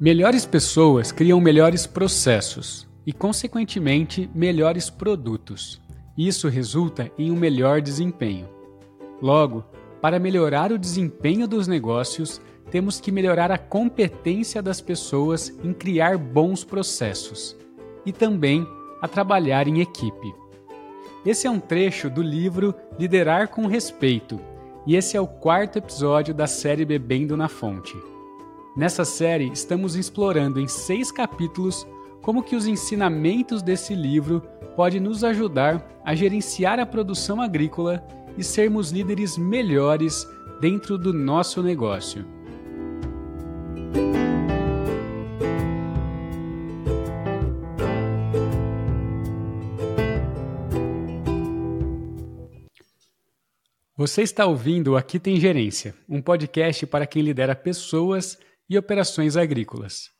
Melhores pessoas criam melhores processos e, consequentemente, melhores produtos. Isso resulta em um melhor desempenho. Logo, para melhorar o desempenho dos negócios, temos que melhorar a competência das pessoas em criar bons processos e também a trabalhar em equipe. Esse é um trecho do livro Liderar com Respeito, e esse é o quarto episódio da série Bebendo na Fonte. Nessa série, estamos explorando em seis capítulos como que os ensinamentos desse livro podem nos ajudar a gerenciar a produção agrícola e sermos líderes melhores dentro do nosso negócio. Você está ouvindo Aqui Tem Gerência, um podcast para quem lidera pessoas e operações agrícolas.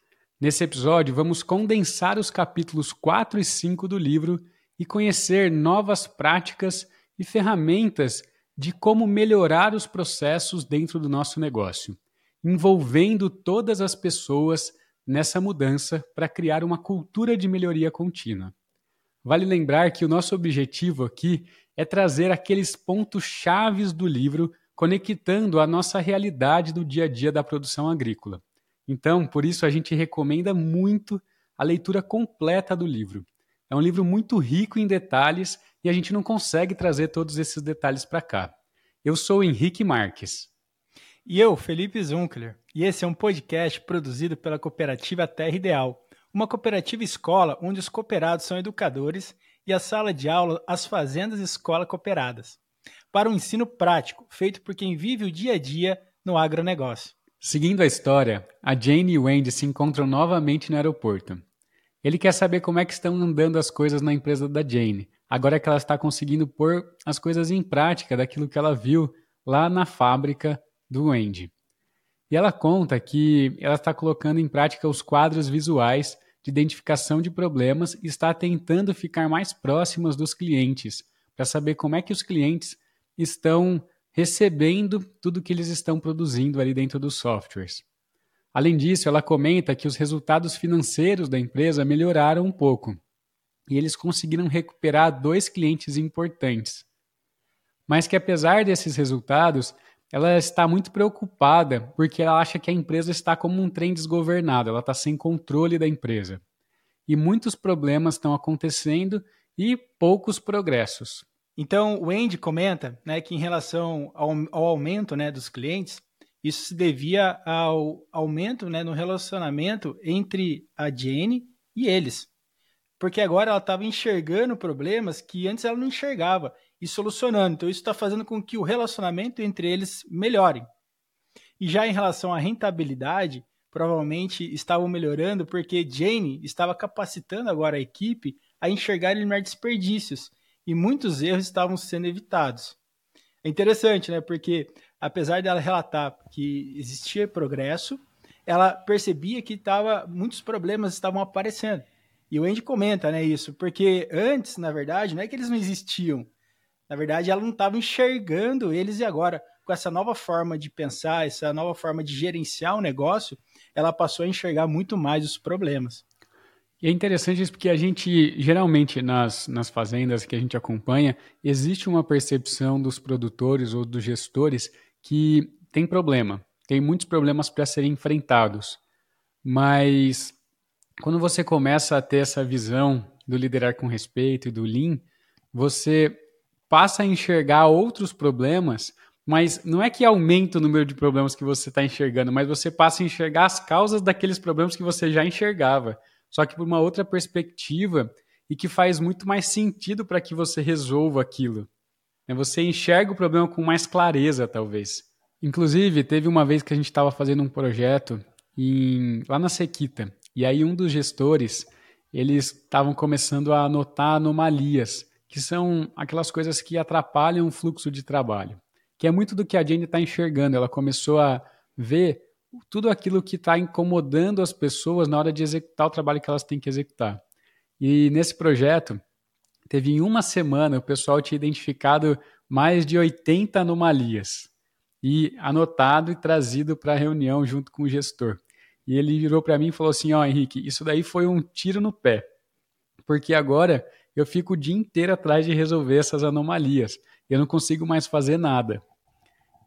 Nesse episódio, vamos condensar os capítulos 4 e 5 do livro e conhecer novas práticas e ferramentas de como melhorar os processos dentro do nosso negócio, envolvendo todas as pessoas nessa mudança para criar uma cultura de melhoria contínua. Vale lembrar que o nosso objetivo aqui é trazer aqueles pontos chaves do livro conectando a nossa realidade do dia a dia da produção agrícola. Então, por isso a gente recomenda muito a leitura completa do livro. É um livro muito rico em detalhes e a gente não consegue trazer todos esses detalhes para cá. Eu sou Henrique Marques. E eu, Felipe Zunkler. E esse é um podcast produzido pela cooperativa Terra Ideal, uma cooperativa escola onde os cooperados são educadores e a sala de aula as fazendas escola cooperadas para um ensino prático, feito por quem vive o dia a dia no agronegócio. Seguindo a história, a Jane e o Andy se encontram novamente no aeroporto. Ele quer saber como é que estão andando as coisas na empresa da Jane, agora que ela está conseguindo pôr as coisas em prática daquilo que ela viu lá na fábrica do Andy. E ela conta que ela está colocando em prática os quadros visuais de identificação de problemas e está tentando ficar mais próximas dos clientes, para saber como é que os clientes estão recebendo tudo que eles estão produzindo ali dentro dos softwares. Além disso, ela comenta que os resultados financeiros da empresa melhoraram um pouco e eles conseguiram recuperar dois clientes importantes. Mas que apesar desses resultados, ela está muito preocupada porque ela acha que a empresa está como um trem desgovernado, ela está sem controle da empresa. E muitos problemas estão acontecendo e poucos progressos. Então, o Andy comenta né, que em relação ao, ao aumento né, dos clientes, isso se devia ao aumento né, no relacionamento entre a Jane e eles. Porque agora ela estava enxergando problemas que antes ela não enxergava e solucionando. Então, isso está fazendo com que o relacionamento entre eles melhore. E já em relação à rentabilidade, provavelmente estavam melhorando porque Jane estava capacitando agora a equipe a enxergar eliminar desperdícios e muitos erros estavam sendo evitados. É interessante, né? Porque apesar dela relatar que existia progresso, ela percebia que tava, muitos problemas estavam aparecendo. E o Andy comenta né, isso, porque antes, na verdade, não é que eles não existiam. Na verdade, ela não estava enxergando eles e agora, com essa nova forma de pensar, essa nova forma de gerenciar o negócio, ela passou a enxergar muito mais os problemas. E é interessante isso porque a gente, geralmente, nas, nas fazendas que a gente acompanha, existe uma percepção dos produtores ou dos gestores que tem problema, tem muitos problemas para serem enfrentados. Mas quando você começa a ter essa visão do liderar com respeito e do Lean, você passa a enxergar outros problemas, mas não é que aumenta o número de problemas que você está enxergando, mas você passa a enxergar as causas daqueles problemas que você já enxergava só que por uma outra perspectiva e que faz muito mais sentido para que você resolva aquilo. Né? Você enxerga o problema com mais clareza, talvez. Inclusive, teve uma vez que a gente estava fazendo um projeto em, lá na Sequita, e aí um dos gestores, eles estavam começando a anotar anomalias, que são aquelas coisas que atrapalham o fluxo de trabalho, que é muito do que a Jane está enxergando. Ela começou a ver tudo aquilo que está incomodando as pessoas na hora de executar o trabalho que elas têm que executar. E nesse projeto, teve em uma semana, o pessoal tinha identificado mais de 80 anomalias e anotado e trazido para a reunião junto com o gestor. e ele virou para mim e falou assim: Ó, oh, Henrique, isso daí foi um tiro no pé, porque agora eu fico o dia inteiro atrás de resolver essas anomalias, eu não consigo mais fazer nada.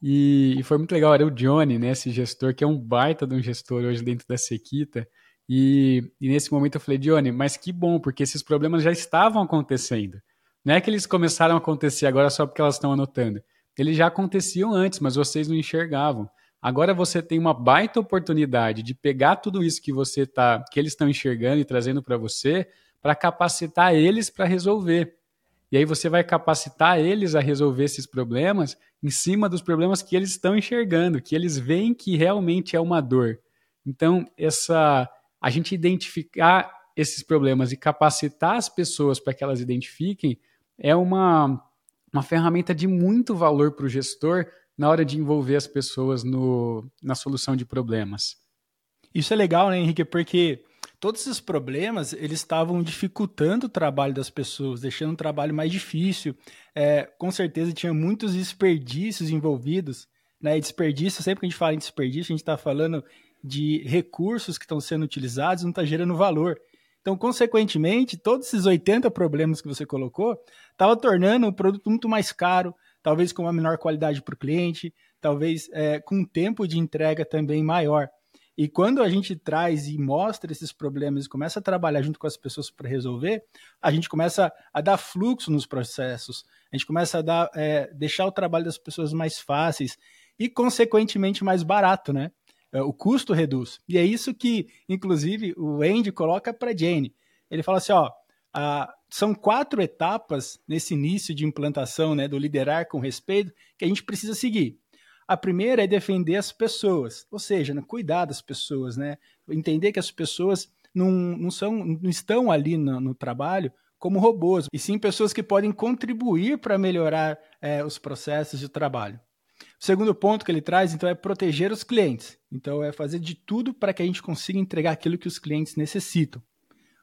E, e, foi muito legal, era o Johnny, né, esse gestor, que é um baita de um gestor hoje dentro da Sequita. E, e, nesse momento eu falei, Johnny, mas que bom, porque esses problemas já estavam acontecendo. Não é que eles começaram a acontecer agora só porque elas estão anotando. Eles já aconteciam antes, mas vocês não enxergavam. Agora você tem uma baita oportunidade de pegar tudo isso que você tá, que eles estão enxergando e trazendo para você, para capacitar eles para resolver. E aí você vai capacitar eles a resolver esses problemas em cima dos problemas que eles estão enxergando, que eles veem que realmente é uma dor. Então, essa a gente identificar esses problemas e capacitar as pessoas para que elas identifiquem é uma, uma ferramenta de muito valor para o gestor na hora de envolver as pessoas no, na solução de problemas. Isso é legal, né, Henrique? Porque todos esses problemas eles estavam dificultando o trabalho das pessoas, deixando o trabalho mais difícil. É, com certeza tinha muitos desperdícios envolvidos. Né? E desperdício, sempre que a gente fala em desperdício, a gente está falando de recursos que estão sendo utilizados, não está gerando valor. Então, consequentemente, todos esses 80 problemas que você colocou estava tornando o produto muito mais caro, talvez com uma menor qualidade para o cliente, talvez é, com um tempo de entrega também maior. E quando a gente traz e mostra esses problemas e começa a trabalhar junto com as pessoas para resolver, a gente começa a dar fluxo nos processos, a gente começa a dar, é, deixar o trabalho das pessoas mais fáceis e, consequentemente, mais barato, né? É, o custo reduz. E é isso que, inclusive, o Andy coloca para Jane. Ele fala assim: ó, a, são quatro etapas nesse início de implantação né, do liderar com respeito que a gente precisa seguir. A primeira é defender as pessoas, ou seja, né, cuidar das pessoas, né? Entender que as pessoas não, não, são, não estão ali no, no trabalho como robôs, e sim pessoas que podem contribuir para melhorar é, os processos de trabalho. O segundo ponto que ele traz, então, é proteger os clientes. Então, é fazer de tudo para que a gente consiga entregar aquilo que os clientes necessitam.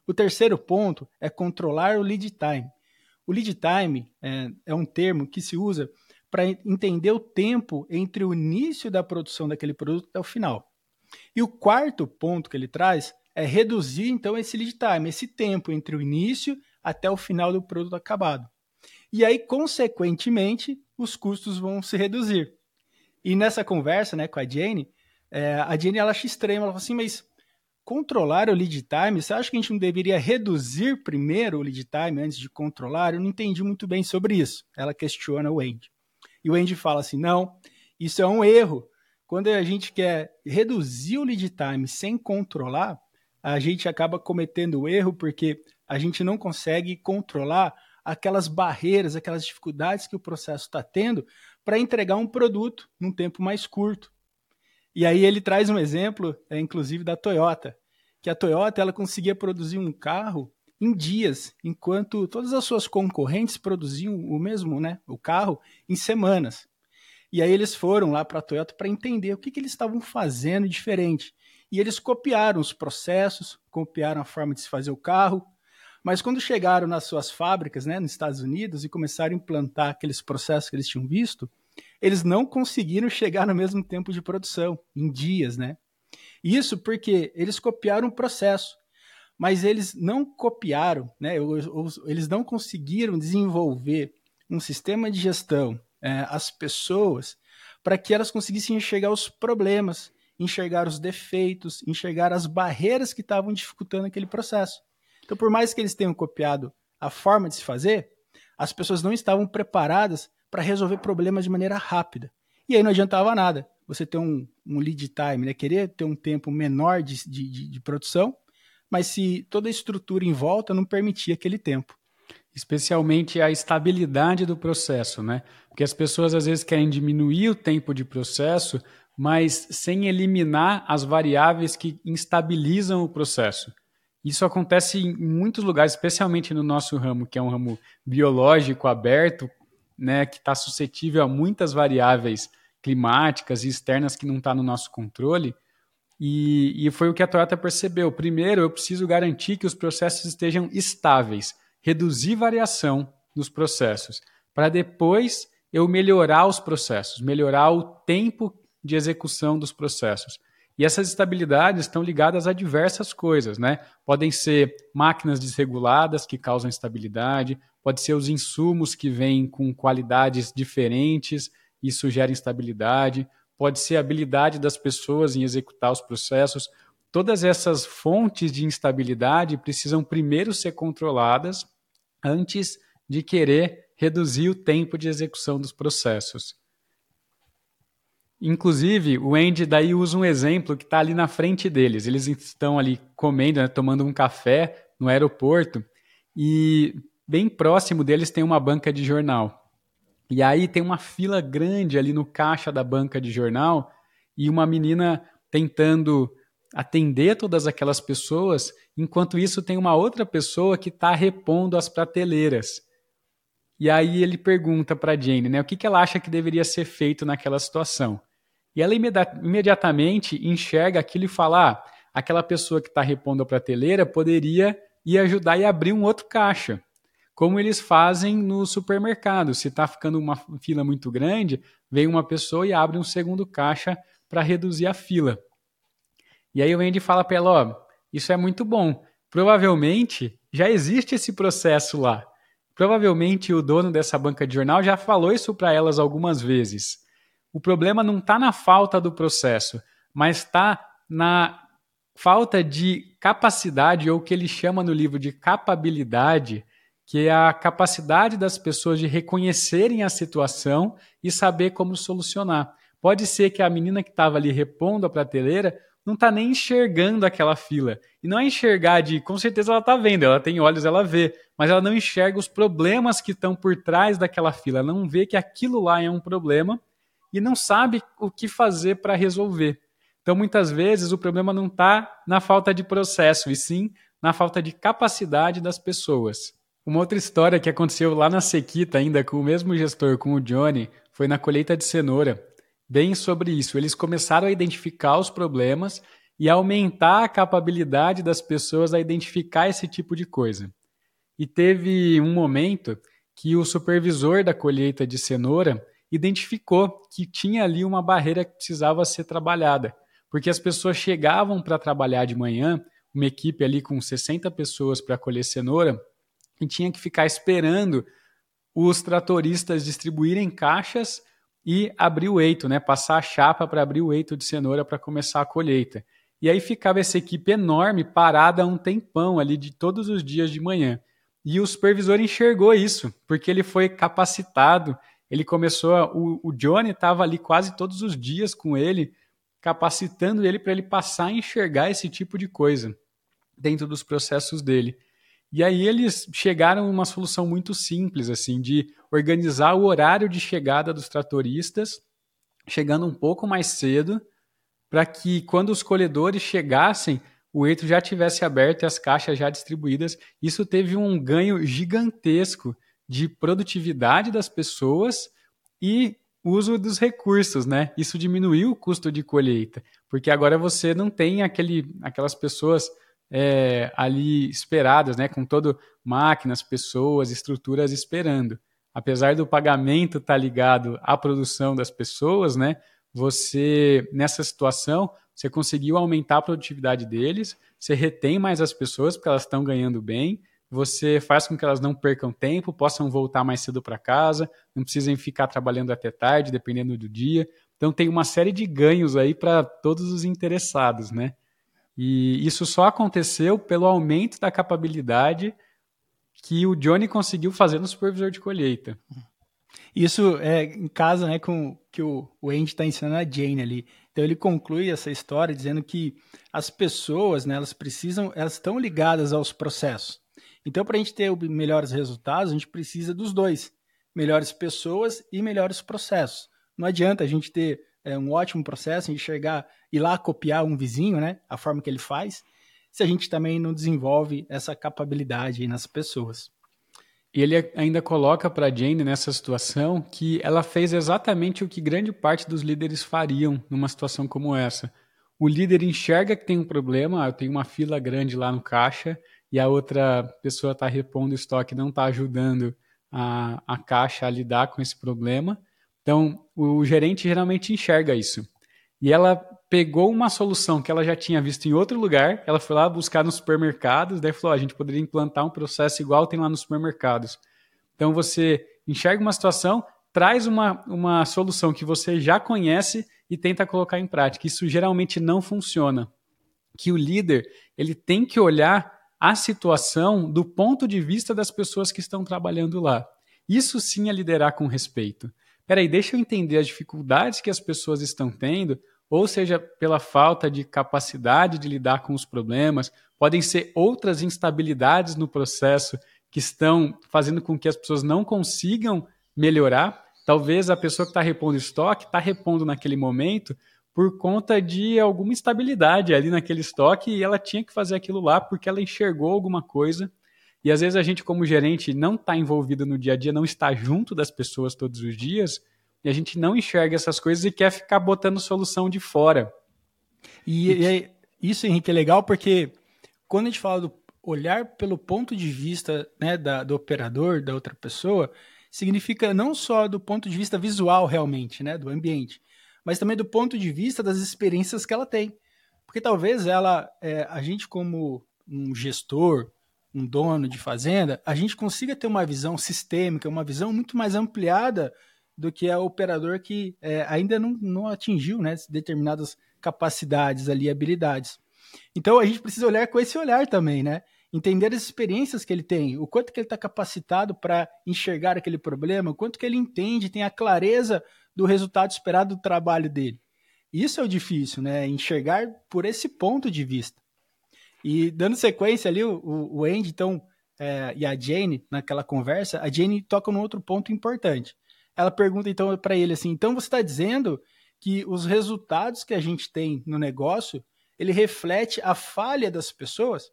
O terceiro ponto é controlar o lead time. O lead time é, é um termo que se usa para entender o tempo entre o início da produção daquele produto até o final. E o quarto ponto que ele traz é reduzir então esse lead time, esse tempo entre o início até o final do produto acabado. E aí, consequentemente, os custos vão se reduzir. E nessa conversa né, com a Jane, é, a Jane ela acha estranho, ela fala assim, mas controlar o lead time, você acha que a gente não deveria reduzir primeiro o lead time antes de controlar? Eu não entendi muito bem sobre isso. Ela questiona o Andy. E o Andy fala assim: não, isso é um erro. Quando a gente quer reduzir o lead time sem controlar, a gente acaba cometendo o erro porque a gente não consegue controlar aquelas barreiras, aquelas dificuldades que o processo está tendo para entregar um produto num tempo mais curto. E aí ele traz um exemplo, é, inclusive da Toyota, que a Toyota ela conseguia produzir um carro em dias, enquanto todas as suas concorrentes produziam o mesmo, né, o carro em semanas. E aí eles foram lá para a Toyota para entender o que, que eles estavam fazendo diferente. E eles copiaram os processos, copiaram a forma de se fazer o carro, mas quando chegaram nas suas fábricas, né, nos Estados Unidos, e começaram a implantar aqueles processos que eles tinham visto, eles não conseguiram chegar no mesmo tempo de produção, em dias, né? Isso porque eles copiaram o processo mas eles não copiaram, né, eles não conseguiram desenvolver um sistema de gestão, é, as pessoas, para que elas conseguissem enxergar os problemas, enxergar os defeitos, enxergar as barreiras que estavam dificultando aquele processo. Então, por mais que eles tenham copiado a forma de se fazer, as pessoas não estavam preparadas para resolver problemas de maneira rápida. E aí não adiantava nada você ter um, um lead time, né? querer ter um tempo menor de, de, de produção, mas se toda a estrutura em volta não permitia aquele tempo. Especialmente a estabilidade do processo, né? Porque as pessoas às vezes querem diminuir o tempo de processo, mas sem eliminar as variáveis que instabilizam o processo. Isso acontece em muitos lugares, especialmente no nosso ramo, que é um ramo biológico aberto, né, que está suscetível a muitas variáveis climáticas e externas que não está no nosso controle. E, e foi o que a Toyota percebeu. Primeiro, eu preciso garantir que os processos estejam estáveis, reduzir variação nos processos, para depois eu melhorar os processos, melhorar o tempo de execução dos processos. E essas instabilidades estão ligadas a diversas coisas, né? Podem ser máquinas desreguladas que causam instabilidade, pode ser os insumos que vêm com qualidades diferentes, isso gera instabilidade, pode ser a habilidade das pessoas em executar os processos. Todas essas fontes de instabilidade precisam primeiro ser controladas antes de querer reduzir o tempo de execução dos processos. Inclusive, o Andy daí usa um exemplo que está ali na frente deles. Eles estão ali comendo, né, tomando um café no aeroporto e bem próximo deles tem uma banca de jornal. E aí tem uma fila grande ali no caixa da banca de jornal e uma menina tentando atender todas aquelas pessoas, enquanto isso tem uma outra pessoa que está repondo as prateleiras. E aí ele pergunta para Jane, né, o que, que ela acha que deveria ser feito naquela situação. E ela imediatamente enxerga aquilo e fala: ah, aquela pessoa que está repondo a prateleira poderia ir ajudar e abrir um outro caixa como eles fazem no supermercado. Se está ficando uma fila muito grande, vem uma pessoa e abre um segundo caixa para reduzir a fila. E aí o Andy fala para ela, ó, isso é muito bom. Provavelmente já existe esse processo lá. Provavelmente o dono dessa banca de jornal já falou isso para elas algumas vezes. O problema não está na falta do processo, mas está na falta de capacidade, ou o que ele chama no livro de capabilidade, que é a capacidade das pessoas de reconhecerem a situação e saber como solucionar. Pode ser que a menina que estava ali repondo a prateleira não está nem enxergando aquela fila. E não é enxergar de, com certeza ela está vendo, ela tem olhos, ela vê, mas ela não enxerga os problemas que estão por trás daquela fila, ela não vê que aquilo lá é um problema e não sabe o que fazer para resolver. Então, muitas vezes, o problema não está na falta de processo, e sim na falta de capacidade das pessoas. Uma outra história que aconteceu lá na Sequita, ainda com o mesmo gestor, com o Johnny, foi na colheita de cenoura. Bem sobre isso. Eles começaram a identificar os problemas e aumentar a capacidade das pessoas a identificar esse tipo de coisa. E teve um momento que o supervisor da colheita de cenoura identificou que tinha ali uma barreira que precisava ser trabalhada, porque as pessoas chegavam para trabalhar de manhã, uma equipe ali com 60 pessoas para colher cenoura, e tinha que ficar esperando os tratoristas distribuírem caixas e abrir o eito, né? Passar a chapa para abrir o eito de cenoura para começar a colheita. E aí ficava essa equipe enorme parada um tempão ali de todos os dias de manhã. E o supervisor enxergou isso, porque ele foi capacitado. Ele começou, a, o, o Johnny estava ali quase todos os dias com ele, capacitando ele para ele passar a enxergar esse tipo de coisa dentro dos processos dele. E aí eles chegaram a uma solução muito simples, assim, de organizar o horário de chegada dos tratoristas, chegando um pouco mais cedo, para que quando os colhedores chegassem, o eito já tivesse aberto e as caixas já distribuídas. Isso teve um ganho gigantesco de produtividade das pessoas e uso dos recursos, né? Isso diminuiu o custo de colheita, porque agora você não tem aquele, aquelas pessoas é, ali esperadas, né, com todo máquinas, pessoas, estruturas esperando. Apesar do pagamento estar tá ligado à produção das pessoas, né, você nessa situação você conseguiu aumentar a produtividade deles, você retém mais as pessoas porque elas estão ganhando bem, você faz com que elas não percam tempo, possam voltar mais cedo para casa, não precisem ficar trabalhando até tarde, dependendo do dia. Então tem uma série de ganhos aí para todos os interessados, né? E isso só aconteceu pelo aumento da capacidade que o Johnny conseguiu fazer no supervisor de colheita. Isso é em casa, né, com que o, o Andy está ensinando a Jane ali. Então ele conclui essa história dizendo que as pessoas, né, elas precisam, elas estão ligadas aos processos. Então para a gente ter melhores resultados, a gente precisa dos dois, melhores pessoas e melhores processos. Não adianta a gente ter é, um ótimo processo, chegar ir lá copiar um vizinho, né? A forma que ele faz, se a gente também não desenvolve essa capacidade nas pessoas. E ele ainda coloca para Jane nessa situação que ela fez exatamente o que grande parte dos líderes fariam numa situação como essa. O líder enxerga que tem um problema, ah, eu tenho uma fila grande lá no caixa e a outra pessoa está repondo o estoque, não está ajudando a, a caixa a lidar com esse problema. Então, o gerente geralmente enxerga isso. E ela pegou uma solução que ela já tinha visto em outro lugar, ela foi lá buscar nos supermercados, daí falou: a gente poderia implantar um processo igual tem lá nos supermercados. Então você enxerga uma situação, traz uma, uma solução que você já conhece e tenta colocar em prática. Isso geralmente não funciona. Que o líder ele tem que olhar a situação do ponto de vista das pessoas que estão trabalhando lá. Isso sim é liderar com respeito. Peraí, deixa eu entender as dificuldades que as pessoas estão tendo, ou seja, pela falta de capacidade de lidar com os problemas, podem ser outras instabilidades no processo que estão fazendo com que as pessoas não consigam melhorar. Talvez a pessoa que está repondo estoque está repondo naquele momento por conta de alguma instabilidade ali naquele estoque e ela tinha que fazer aquilo lá porque ela enxergou alguma coisa. E às vezes a gente, como gerente, não está envolvido no dia a dia, não está junto das pessoas todos os dias, e a gente não enxerga essas coisas e quer ficar botando solução de fora. E, e isso, Henrique, é legal porque quando a gente fala do olhar pelo ponto de vista né, da, do operador, da outra pessoa, significa não só do ponto de vista visual realmente, né, do ambiente, mas também do ponto de vista das experiências que ela tem. Porque talvez ela, é, a gente como um gestor, um dono de fazenda, a gente consiga ter uma visão sistêmica, uma visão muito mais ampliada do que a operador que é, ainda não, não atingiu né, determinadas capacidades ali, habilidades. Então a gente precisa olhar com esse olhar também, né? entender as experiências que ele tem, o quanto que ele está capacitado para enxergar aquele problema, o quanto que ele entende, tem a clareza do resultado esperado do trabalho dele. Isso é o difícil, né? Enxergar por esse ponto de vista. E dando sequência ali, o, o Andy, então, é, e a Jane, naquela conversa, a Jane toca num outro ponto importante. Ela pergunta então para ele assim: então você está dizendo que os resultados que a gente tem no negócio ele reflete a falha das pessoas?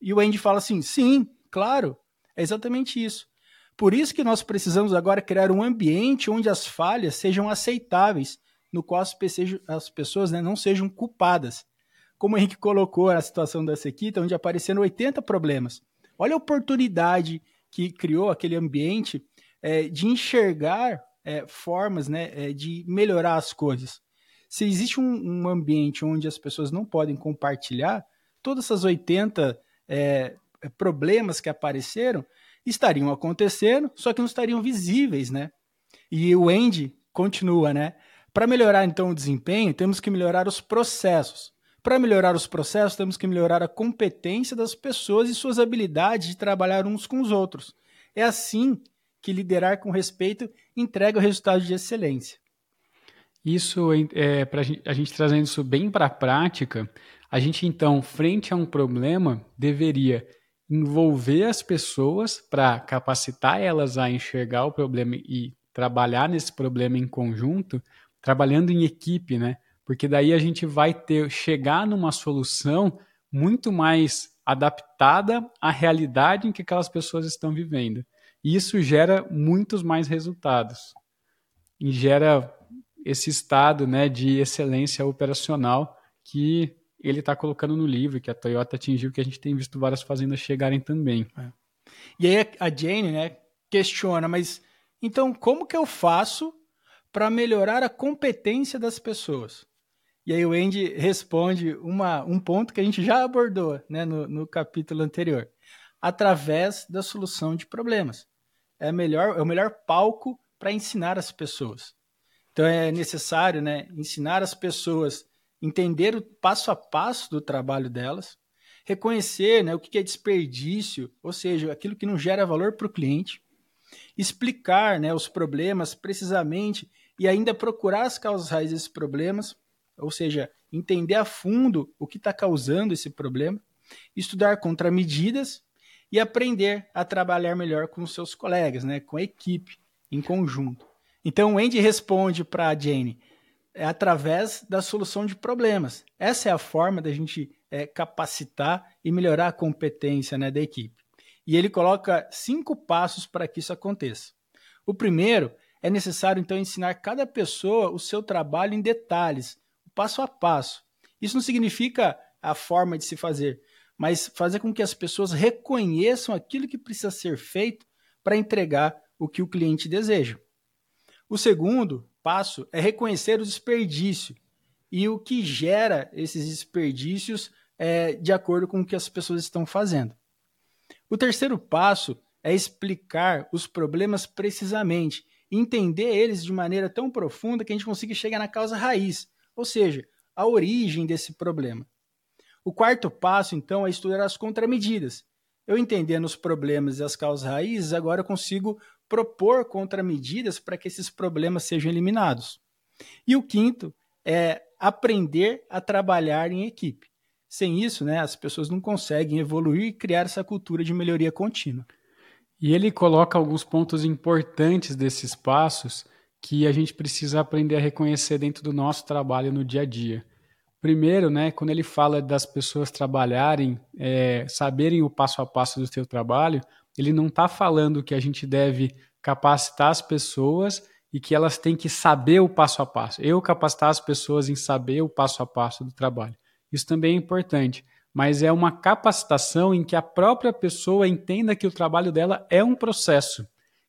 E o Andy fala assim: sim, claro, é exatamente isso. Por isso que nós precisamos agora criar um ambiente onde as falhas sejam aceitáveis, no qual as pessoas né, não sejam culpadas. Como o Henrique colocou a situação da Sequita, onde apareceram 80 problemas. Olha a oportunidade que criou aquele ambiente é, de enxergar é, formas né, é, de melhorar as coisas. Se existe um, um, ambiente onde as pessoas não podem compartilhar, todas essas 80 é, problemas que apareceram estariam acontecendo, só que não estariam visíveis, né? E o Andy continua, né? Para melhorar então o desempenho, temos que melhorar os processos. Para melhorar os processos, temos que melhorar a competência das pessoas e suas habilidades de trabalhar uns com os outros. É assim que liderar com respeito entrega o resultado de excelência. Isso, é, para a gente trazendo isso bem para a prática, a gente, então, frente a um problema, deveria envolver as pessoas para capacitar elas a enxergar o problema e trabalhar nesse problema em conjunto, trabalhando em equipe, né? Porque daí a gente vai ter chegar numa solução muito mais adaptada à realidade em que aquelas pessoas estão vivendo. E isso gera muitos mais resultados. E gera esse estado, né, de excelência operacional que ele está colocando no livro que a Toyota atingiu, que a gente tem visto várias fazendas chegarem também. É. E aí a Jane, né, questiona, mas então como que eu faço para melhorar a competência das pessoas? E aí o Andy responde uma, um ponto que a gente já abordou né, no, no capítulo anterior. Através da solução de problemas. É, melhor, é o melhor palco para ensinar as pessoas. Então é necessário né, ensinar as pessoas entender o passo a passo do trabalho delas, reconhecer né, o que é desperdício, ou seja, aquilo que não gera valor para o cliente, explicar né, os problemas precisamente e ainda procurar as causas raiz desses problemas, ou seja, entender a fundo o que está causando esse problema, estudar contramedidas e aprender a trabalhar melhor com seus colegas, né, com a equipe, em conjunto. Então o Andy responde para a Jane: é através da solução de problemas. Essa é a forma da gente é, capacitar e melhorar a competência né, da equipe. E ele coloca cinco passos para que isso aconteça. O primeiro é necessário, então, ensinar cada pessoa o seu trabalho em detalhes, passo a passo. Isso não significa a forma de se fazer, mas fazer com que as pessoas reconheçam aquilo que precisa ser feito para entregar o que o cliente deseja. O segundo passo é reconhecer o desperdício. e o que gera esses desperdícios é, de acordo com o que as pessoas estão fazendo. O terceiro passo é explicar os problemas precisamente, entender eles de maneira tão profunda que a gente consiga chegar na causa raiz, ou seja, a origem desse problema. O quarto passo, então, é estudar as contramedidas. Eu entendendo os problemas e as causas raízes, agora eu consigo propor contramedidas para que esses problemas sejam eliminados. E o quinto é aprender a trabalhar em equipe. Sem isso, né, as pessoas não conseguem evoluir e criar essa cultura de melhoria contínua. E ele coloca alguns pontos importantes desses passos que a gente precisa aprender a reconhecer dentro do nosso trabalho no dia a dia. Primeiro, né, quando ele fala das pessoas trabalharem, é, saberem o passo a passo do seu trabalho, ele não está falando que a gente deve capacitar as pessoas e que elas têm que saber o passo a passo. Eu capacitar as pessoas em saber o passo a passo do trabalho. Isso também é importante, mas é uma capacitação em que a própria pessoa entenda que o trabalho dela é um processo,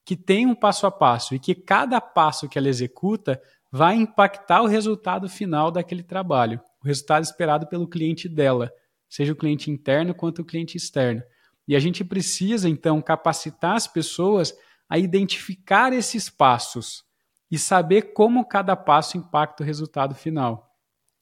que tem um passo a passo e que cada passo que ela executa vai impactar o resultado final daquele trabalho, o resultado esperado pelo cliente dela, seja o cliente interno quanto o cliente externo. E a gente precisa, então, capacitar as pessoas a identificar esses passos e saber como cada passo impacta o resultado final.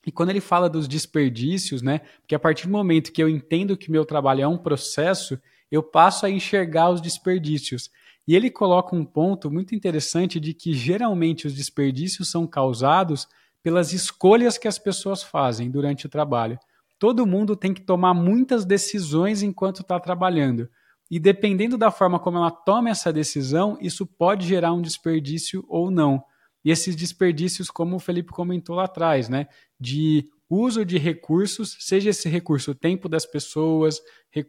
E quando ele fala dos desperdícios, né? Porque a partir do momento que eu entendo que meu trabalho é um processo, eu passo a enxergar os desperdícios. E ele coloca um ponto muito interessante de que geralmente os desperdícios são causados pelas escolhas que as pessoas fazem durante o trabalho todo mundo tem que tomar muitas decisões enquanto está trabalhando. E dependendo da forma como ela toma essa decisão, isso pode gerar um desperdício ou não. E esses desperdícios, como o Felipe comentou lá atrás, né, de uso de recursos, seja esse recurso tempo das pessoas,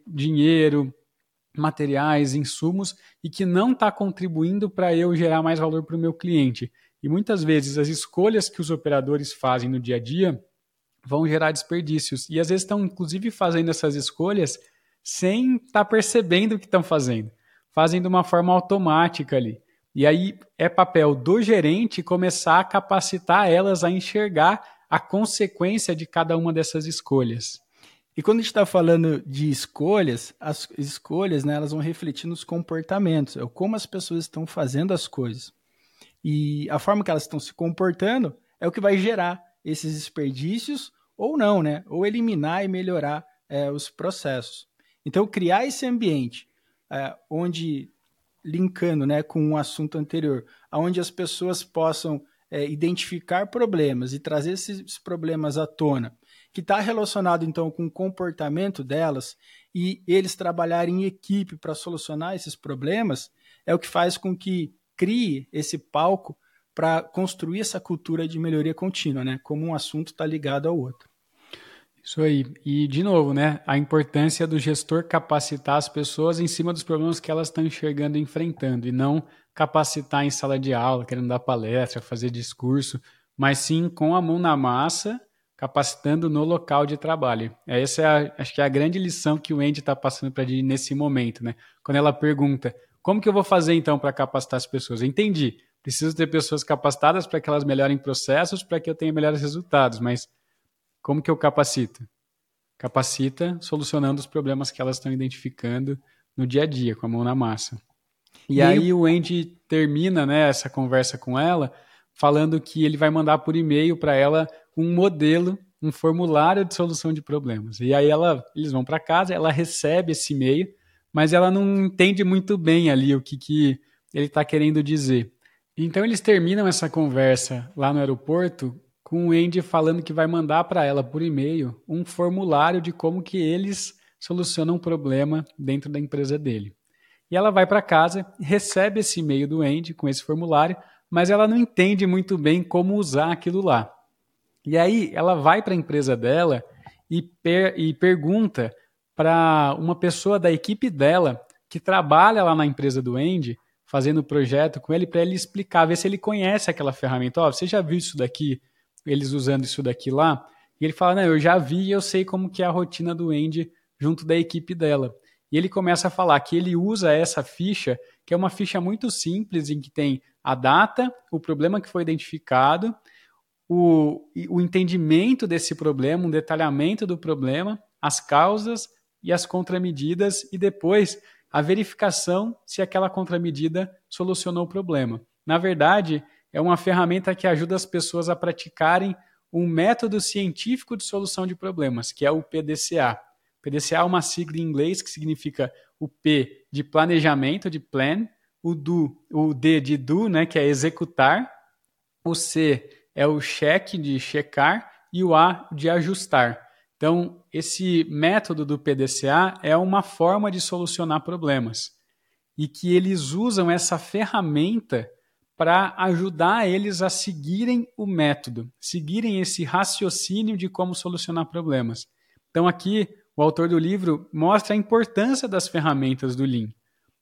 dinheiro, materiais, insumos, e que não está contribuindo para eu gerar mais valor para o meu cliente. E muitas vezes as escolhas que os operadores fazem no dia a dia vão gerar desperdícios. E às vezes estão, inclusive, fazendo essas escolhas sem estar tá percebendo o que estão fazendo. Fazem de uma forma automática ali. E aí é papel do gerente começar a capacitar elas a enxergar a consequência de cada uma dessas escolhas. E quando a gente está falando de escolhas, as escolhas né, elas vão refletir nos comportamentos, é como as pessoas estão fazendo as coisas. E a forma que elas estão se comportando é o que vai gerar esses desperdícios ou não, né? Ou eliminar e melhorar é, os processos. Então, criar esse ambiente é, onde, linkando né, com o um assunto anterior, onde as pessoas possam é, identificar problemas e trazer esses problemas à tona, que está relacionado então com o comportamento delas e eles trabalharem em equipe para solucionar esses problemas, é o que faz com que crie esse palco para construir essa cultura de melhoria contínua, né? Como um assunto está ligado ao outro. Isso aí. E, de novo, né, a importância do gestor capacitar as pessoas em cima dos problemas que elas estão enxergando e enfrentando, e não capacitar em sala de aula, querendo dar palestra, fazer discurso, mas sim com a mão na massa, capacitando no local de trabalho. Essa é, a, acho que é a grande lição que o Andy está passando para a gente nesse momento, né? Quando ela pergunta, como que eu vou fazer então para capacitar as pessoas? Entendi preciso ter pessoas capacitadas para que elas melhorem processos, para que eu tenha melhores resultados. Mas como que eu capacito? Capacita solucionando os problemas que elas estão identificando no dia a dia, com a mão na massa. E, e aí o Andy termina né, essa conversa com ela falando que ele vai mandar por e-mail para ela um modelo, um formulário de solução de problemas. E aí ela, eles vão para casa, ela recebe esse e-mail, mas ela não entende muito bem ali o que, que ele está querendo dizer. Então eles terminam essa conversa lá no aeroporto com o Andy falando que vai mandar para ela por e-mail um formulário de como que eles solucionam um problema dentro da empresa dele. E ela vai para casa, recebe esse e-mail do Andy com esse formulário, mas ela não entende muito bem como usar aquilo lá. E aí ela vai para a empresa dela e, per e pergunta para uma pessoa da equipe dela que trabalha lá na empresa do Andy fazendo o projeto com ele para ele explicar, ver se ele conhece aquela ferramenta. Ó, oh, você já viu isso daqui, eles usando isso daqui lá? E ele fala, não, eu já vi e eu sei como que é a rotina do Andy junto da equipe dela. E ele começa a falar que ele usa essa ficha, que é uma ficha muito simples, em que tem a data, o problema que foi identificado, o, o entendimento desse problema, um detalhamento do problema, as causas e as contramedidas, e depois a verificação se aquela contramedida solucionou o problema. Na verdade, é uma ferramenta que ajuda as pessoas a praticarem um método científico de solução de problemas, que é o PDCA. PDCA é uma sigla em inglês que significa o P de planejamento, de plan, o, do, o D de do, né, que é executar, o C é o cheque de checar e o A de ajustar. Então, esse método do PDCA é uma forma de solucionar problemas e que eles usam essa ferramenta para ajudar eles a seguirem o método, seguirem esse raciocínio de como solucionar problemas. Então, aqui, o autor do livro mostra a importância das ferramentas do Lean.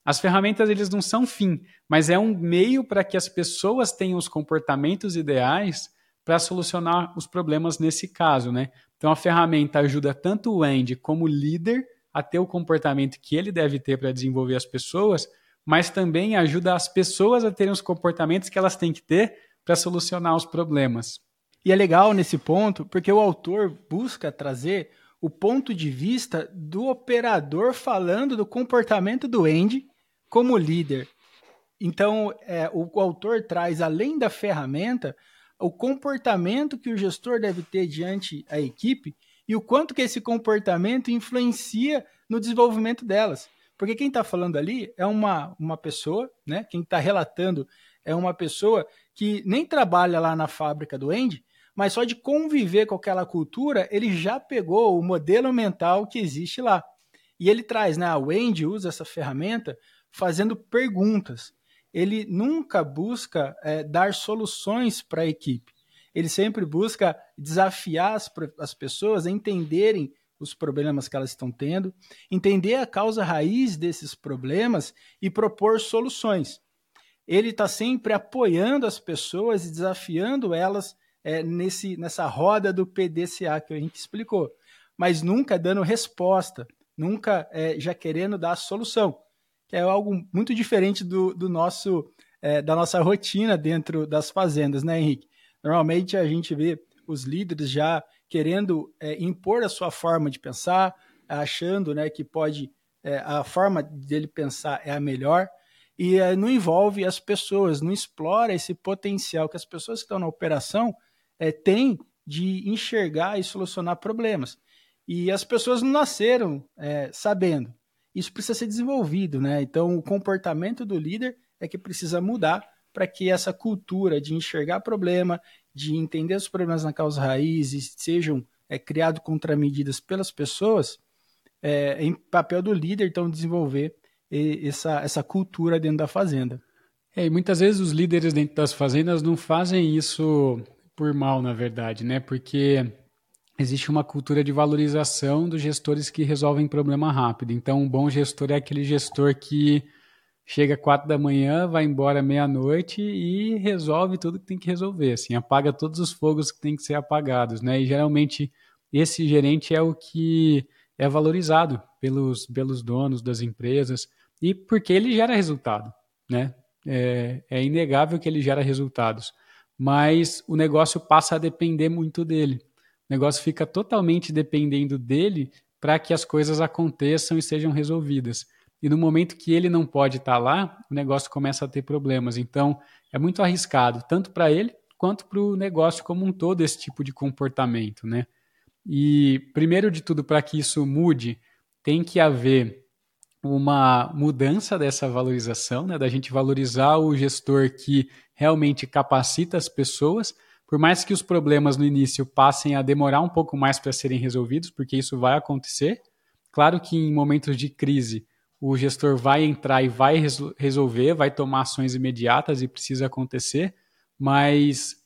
As ferramentas eles não são fim, mas é um meio para que as pessoas tenham os comportamentos ideais para solucionar os problemas nesse caso, né? Então a ferramenta ajuda tanto o Andy como o líder a ter o comportamento que ele deve ter para desenvolver as pessoas, mas também ajuda as pessoas a terem os comportamentos que elas têm que ter para solucionar os problemas. E é legal nesse ponto, porque o autor busca trazer o ponto de vista do operador falando do comportamento do Andy como líder. Então, é, o, o autor traz, além da ferramenta, o comportamento que o gestor deve ter diante a equipe e o quanto que esse comportamento influencia no desenvolvimento delas. Porque quem está falando ali é uma, uma pessoa, né? quem está relatando é uma pessoa que nem trabalha lá na fábrica do Andy, mas só de conviver com aquela cultura, ele já pegou o modelo mental que existe lá. E ele traz, né? O Andy usa essa ferramenta fazendo perguntas. Ele nunca busca é, dar soluções para a equipe. Ele sempre busca desafiar as, as pessoas a entenderem os problemas que elas estão tendo, entender a causa raiz desses problemas e propor soluções. Ele está sempre apoiando as pessoas e desafiando elas é, nesse, nessa roda do PDCA que a gente explicou, mas nunca dando resposta, nunca é, já querendo dar solução que é algo muito diferente do, do nosso é, da nossa rotina dentro das fazendas, né, Henrique? Normalmente a gente vê os líderes já querendo é, impor a sua forma de pensar, achando né, que pode é, a forma dele pensar é a melhor e é, não envolve as pessoas, não explora esse potencial que as pessoas que estão na operação é, têm de enxergar e solucionar problemas. E as pessoas não nasceram é, sabendo isso precisa ser desenvolvido, né? Então, o comportamento do líder é que precisa mudar para que essa cultura de enxergar problema, de entender os problemas na causa raiz e sejam é, criados contramedidas pelas pessoas, é, em papel do líder, então, desenvolver essa, essa cultura dentro da fazenda. É, e muitas vezes os líderes dentro das fazendas não fazem isso por mal, na verdade, né? Porque existe uma cultura de valorização dos gestores que resolvem problema rápido. Então, um bom gestor é aquele gestor que chega quatro da manhã, vai embora meia-noite e resolve tudo que tem que resolver, assim, apaga todos os fogos que tem que ser apagados, né? E geralmente esse gerente é o que é valorizado pelos, pelos donos das empresas e porque ele gera resultado, né? É, é inegável que ele gera resultados, mas o negócio passa a depender muito dele. Negócio fica totalmente dependendo dele para que as coisas aconteçam e sejam resolvidas. E no momento que ele não pode estar tá lá, o negócio começa a ter problemas. Então, é muito arriscado, tanto para ele quanto para o negócio como um todo, esse tipo de comportamento. Né? E, primeiro de tudo, para que isso mude, tem que haver uma mudança dessa valorização, né? da gente valorizar o gestor que realmente capacita as pessoas por mais que os problemas no início passem a demorar um pouco mais para serem resolvidos, porque isso vai acontecer, claro que em momentos de crise o gestor vai entrar e vai resolver, vai tomar ações imediatas e precisa acontecer, mas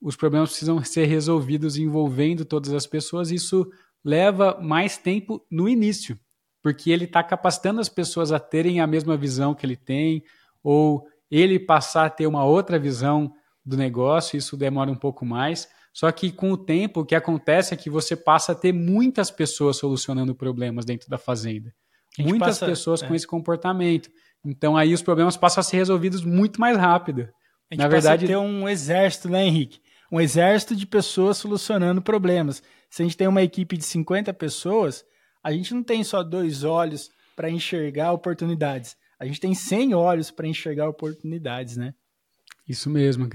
os problemas precisam ser resolvidos envolvendo todas as pessoas. Isso leva mais tempo no início, porque ele está capacitando as pessoas a terem a mesma visão que ele tem, ou ele passar a ter uma outra visão do negócio, isso demora um pouco mais. Só que com o tempo, o que acontece é que você passa a ter muitas pessoas solucionando problemas dentro da fazenda. Muitas passa, pessoas é. com esse comportamento. Então aí os problemas passam a ser resolvidos muito mais rápido. A gente Na verdade, ter um exército, né, Henrique? um exército de pessoas solucionando problemas. Se a gente tem uma equipe de 50 pessoas, a gente não tem só dois olhos para enxergar oportunidades. A gente tem 100 olhos para enxergar oportunidades, né? Isso mesmo.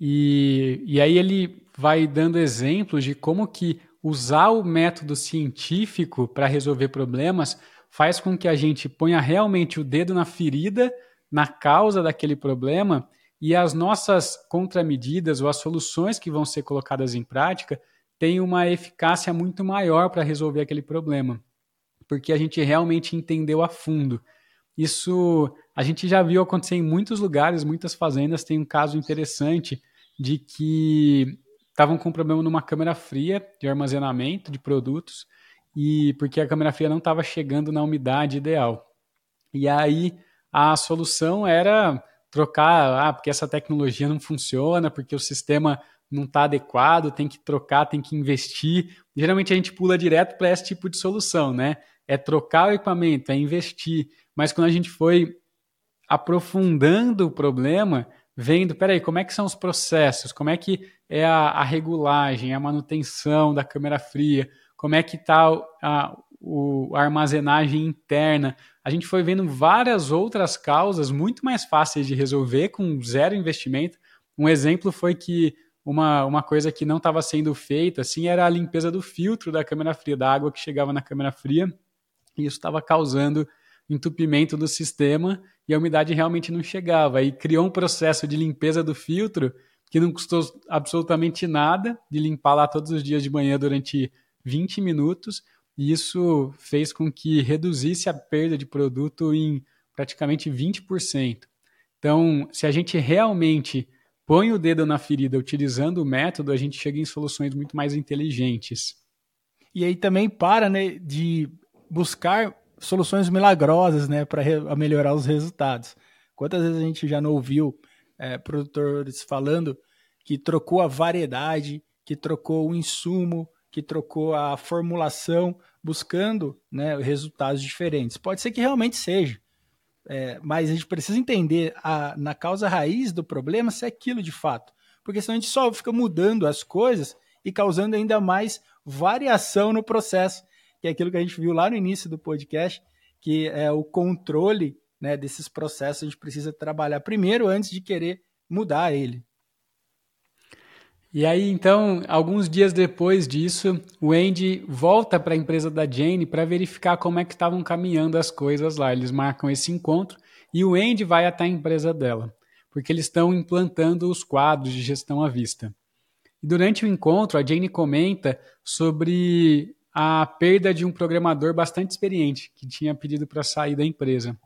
E, e aí ele vai dando exemplos de como que usar o método científico para resolver problemas faz com que a gente ponha realmente o dedo na ferida, na causa daquele problema, e as nossas contramedidas ou as soluções que vão ser colocadas em prática têm uma eficácia muito maior para resolver aquele problema, porque a gente realmente entendeu a fundo. Isso a gente já viu acontecer em muitos lugares, muitas fazendas. Tem um caso interessante de que estavam com um problema numa câmera fria de armazenamento de produtos e porque a câmera fria não estava chegando na umidade ideal. E aí a solução era trocar, ah, porque essa tecnologia não funciona, porque o sistema não está adequado, tem que trocar, tem que investir. Geralmente a gente pula direto para esse tipo de solução, né? É trocar o equipamento, é investir. Mas quando a gente foi aprofundando o problema, vendo, peraí, como é que são os processos, como é que é a, a regulagem, a manutenção da câmera fria, como é que está a, a armazenagem interna. A gente foi vendo várias outras causas muito mais fáceis de resolver com zero investimento. Um exemplo foi que uma, uma coisa que não estava sendo feita assim era a limpeza do filtro da câmera fria, da água que chegava na câmera fria, e isso estava causando entupimento do sistema e a umidade realmente não chegava. E criou um processo de limpeza do filtro que não custou absolutamente nada, de limpar lá todos os dias de manhã durante 20 minutos, e isso fez com que reduzisse a perda de produto em praticamente 20%. Então, se a gente realmente põe o dedo na ferida utilizando o método, a gente chega em soluções muito mais inteligentes. E aí também para né, de buscar soluções milagrosas né, para melhorar os resultados. Quantas vezes a gente já não ouviu é, produtores falando que trocou a variedade, que trocou o insumo, que trocou a formulação, buscando né, resultados diferentes. Pode ser que realmente seja, é, mas a gente precisa entender a, na causa raiz do problema se é aquilo de fato. Porque senão a gente só fica mudando as coisas e causando ainda mais variação no processo que é aquilo que a gente viu lá no início do podcast, que é o controle né, desses processos. A gente precisa trabalhar primeiro antes de querer mudar ele. E aí, então, alguns dias depois disso, o Andy volta para a empresa da Jane para verificar como é que estavam caminhando as coisas lá. Eles marcam esse encontro e o Andy vai até a empresa dela, porque eles estão implantando os quadros de gestão à vista. E durante o encontro, a Jane comenta sobre a perda de um programador bastante experiente, que tinha pedido para sair da empresa.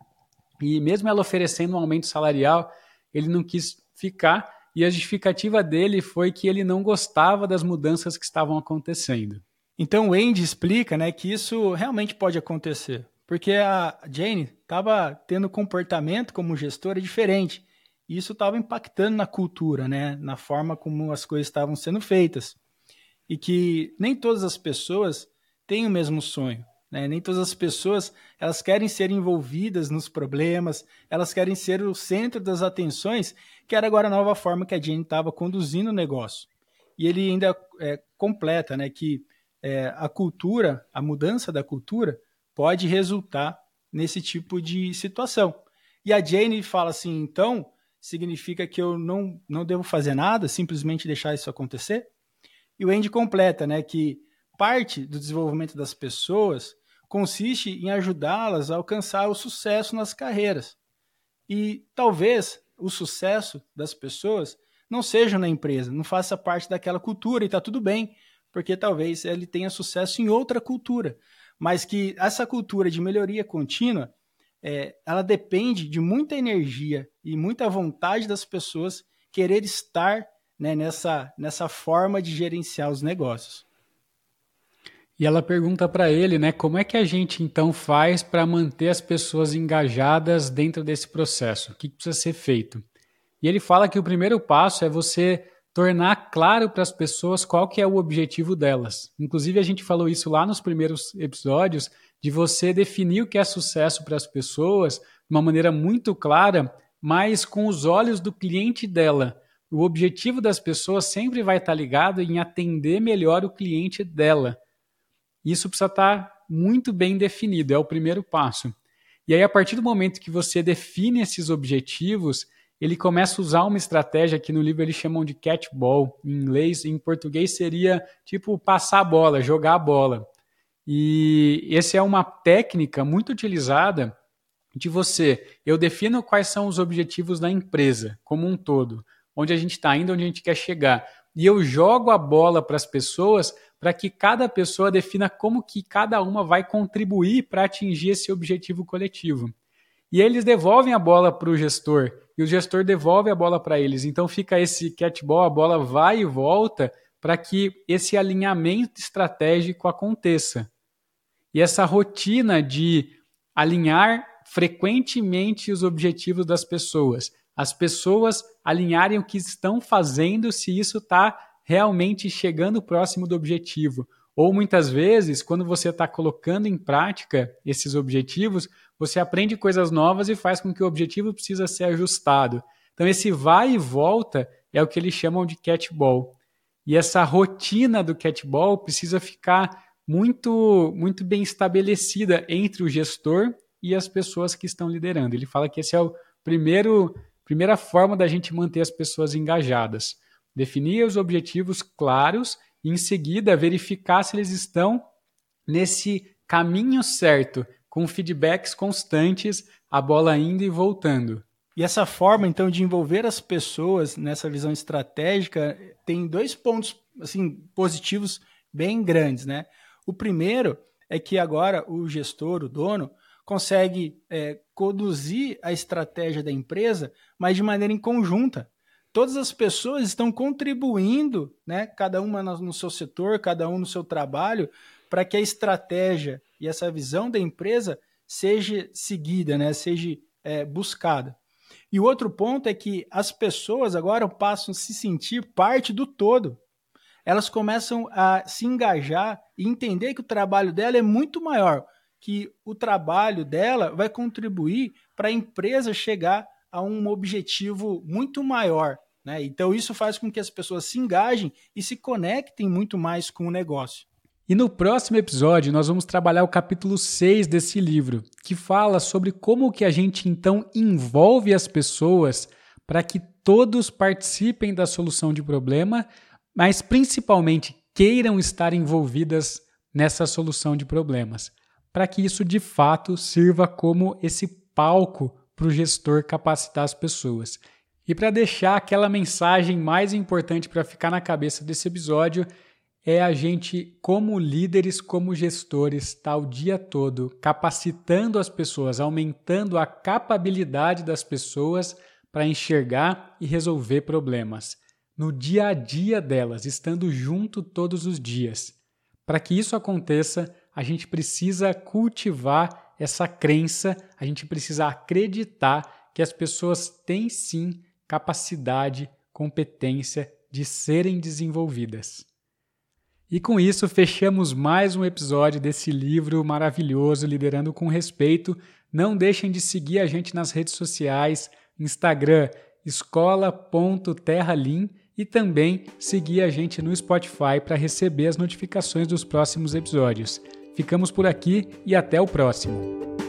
E mesmo ela oferecendo um aumento salarial, ele não quis ficar, e a justificativa dele foi que ele não gostava das mudanças que estavam acontecendo. Então o Andy explica né, que isso realmente pode acontecer, porque a Jane estava tendo comportamento como gestora diferente, e isso estava impactando na cultura, né, na forma como as coisas estavam sendo feitas. E que nem todas as pessoas têm o mesmo sonho. Né? Nem todas as pessoas elas querem ser envolvidas nos problemas, elas querem ser o centro das atenções, que era agora a nova forma que a Jane estava conduzindo o negócio. E ele ainda é, completa né, que é, a cultura, a mudança da cultura, pode resultar nesse tipo de situação. E a Jane fala assim: então, significa que eu não, não devo fazer nada, simplesmente deixar isso acontecer? E o Andy completa né, que parte do desenvolvimento das pessoas consiste em ajudá-las a alcançar o sucesso nas carreiras. E talvez o sucesso das pessoas não seja na empresa, não faça parte daquela cultura e está tudo bem, porque talvez ele tenha sucesso em outra cultura, mas que essa cultura de melhoria contínua, é, ela depende de muita energia e muita vontade das pessoas querer estar né, nessa, nessa forma de gerenciar os negócios. E ela pergunta para ele, né, como é que a gente então faz para manter as pessoas engajadas dentro desse processo? O que precisa ser feito? E ele fala que o primeiro passo é você tornar claro para as pessoas qual que é o objetivo delas. Inclusive a gente falou isso lá nos primeiros episódios de você definir o que é sucesso para as pessoas de uma maneira muito clara, mas com os olhos do cliente dela, o objetivo das pessoas sempre vai estar ligado em atender melhor o cliente dela. Isso precisa estar muito bem definido, é o primeiro passo. E aí, a partir do momento que você define esses objetivos, ele começa a usar uma estratégia que no livro eles chamam de catchball, em inglês, em português seria tipo passar a bola, jogar a bola. E essa é uma técnica muito utilizada de você. Eu defino quais são os objetivos da empresa como um todo, onde a gente está indo, onde a gente quer chegar. E eu jogo a bola para as pessoas para que cada pessoa defina como que cada uma vai contribuir para atingir esse objetivo coletivo. E eles devolvem a bola para o gestor e o gestor devolve a bola para eles. Então fica esse catball, a bola vai e volta para que esse alinhamento estratégico aconteça. E essa rotina de alinhar frequentemente os objetivos das pessoas, as pessoas alinharem o que estão fazendo, se isso está realmente chegando próximo do objetivo. Ou muitas vezes, quando você está colocando em prática esses objetivos, você aprende coisas novas e faz com que o objetivo precisa ser ajustado. Então, esse vai e volta é o que eles chamam de catball. E essa rotina do catball precisa ficar muito, muito bem estabelecida entre o gestor e as pessoas que estão liderando. Ele fala que esse é o primeiro primeira forma da gente manter as pessoas engajadas. Definir os objetivos claros e, em seguida, verificar se eles estão nesse caminho certo, com feedbacks constantes, a bola indo e voltando. E essa forma, então, de envolver as pessoas nessa visão estratégica tem dois pontos assim positivos bem grandes, né? O primeiro é que agora o gestor, o dono, consegue é, conduzir a estratégia da empresa, mas de maneira em conjunta. Todas as pessoas estão contribuindo, né, cada uma no seu setor, cada um no seu trabalho, para que a estratégia e essa visão da empresa seja seguida, né, seja é, buscada. E o outro ponto é que as pessoas agora passam a se sentir parte do todo. Elas começam a se engajar e entender que o trabalho dela é muito maior que o trabalho dela vai contribuir para a empresa chegar a um objetivo muito maior. Né? Então, isso faz com que as pessoas se engajem e se conectem muito mais com o negócio. E no próximo episódio nós vamos trabalhar o capítulo 6 desse livro, que fala sobre como que a gente então envolve as pessoas para que todos participem da solução de problema, mas principalmente queiram estar envolvidas nessa solução de problemas para que isso de fato sirva como esse palco para o gestor capacitar as pessoas. E para deixar aquela mensagem mais importante para ficar na cabeça desse episódio, é a gente, como líderes, como gestores, estar tá o dia todo capacitando as pessoas, aumentando a capabilidade das pessoas para enxergar e resolver problemas no dia a dia delas, estando junto todos os dias. Para que isso aconteça, a gente precisa cultivar essa crença, a gente precisa acreditar que as pessoas têm sim capacidade, competência de serem desenvolvidas. E com isso fechamos mais um episódio desse livro maravilhoso Liderando com Respeito. Não deixem de seguir a gente nas redes sociais, Instagram escola.terralim e também seguir a gente no Spotify para receber as notificações dos próximos episódios. Ficamos por aqui e até o próximo.